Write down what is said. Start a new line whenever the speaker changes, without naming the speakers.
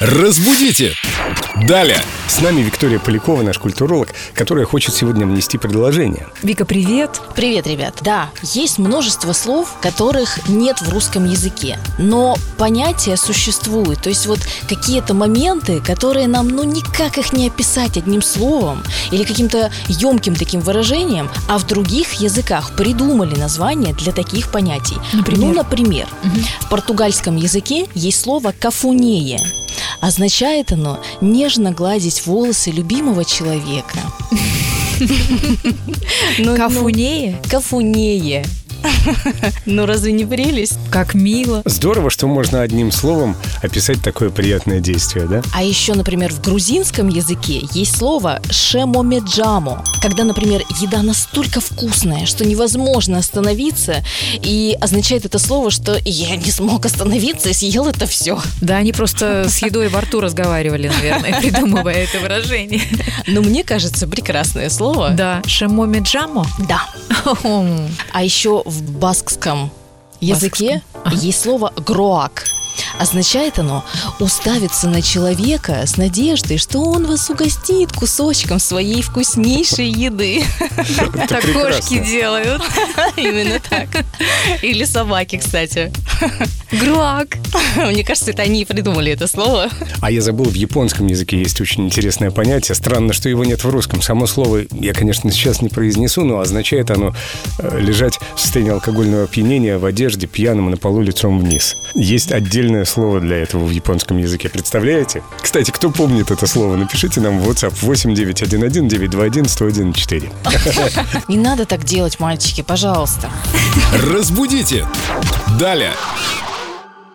Разбудите! Далее! С нами Виктория Полякова, наш культуролог, которая хочет сегодня внести предложение.
Вика, привет.
Привет, ребят. Да, есть множество слов, которых нет в русском языке, но понятия существуют. То есть вот какие-то моменты, которые нам ну никак их не описать одним словом или каким-то емким таким выражением, а в других языках придумали названия для таких понятий.
Например?
Ну, например, в португальском языке есть слово «кафунея». Означает оно нежно гладить волосы любимого человека. Ну, ну,
Кафунея?
Кафунее. Ну разве не прелесть?
Как мило.
Здорово, что можно одним словом описать такое приятное действие, да?
А еще, например, в грузинском языке есть слово шемомеджамо, когда, например, еда настолько вкусная, что невозможно остановиться, и означает это слово, что я не смог остановиться и съел это все.
Да, они просто с едой во рту разговаривали, наверное, придумывая это выражение.
Но мне кажется, прекрасное слово.
Да, шемоми джамо.
Да. А еще в баскском языке есть слово гроак. Означает оно уставиться на человека с надеждой, что он вас угостит кусочком своей вкуснейшей еды.
Так кошки делают.
Именно так. Или собаки, кстати.
Груак.
Мне кажется, это они и придумали это слово.
А я забыл, в японском языке есть очень интересное понятие. Странно, что его нет в русском. Само слово я, конечно, сейчас не произнесу, но означает оно э, лежать в состоянии алкогольного опьянения в одежде пьяным на полу лицом вниз. Есть отдельное слово для этого в японском языке. Представляете? Кстати, кто помнит это слово, напишите нам в WhatsApp 8911 921 1014.
Не надо так делать, мальчики, пожалуйста.
Разбудите! Далее!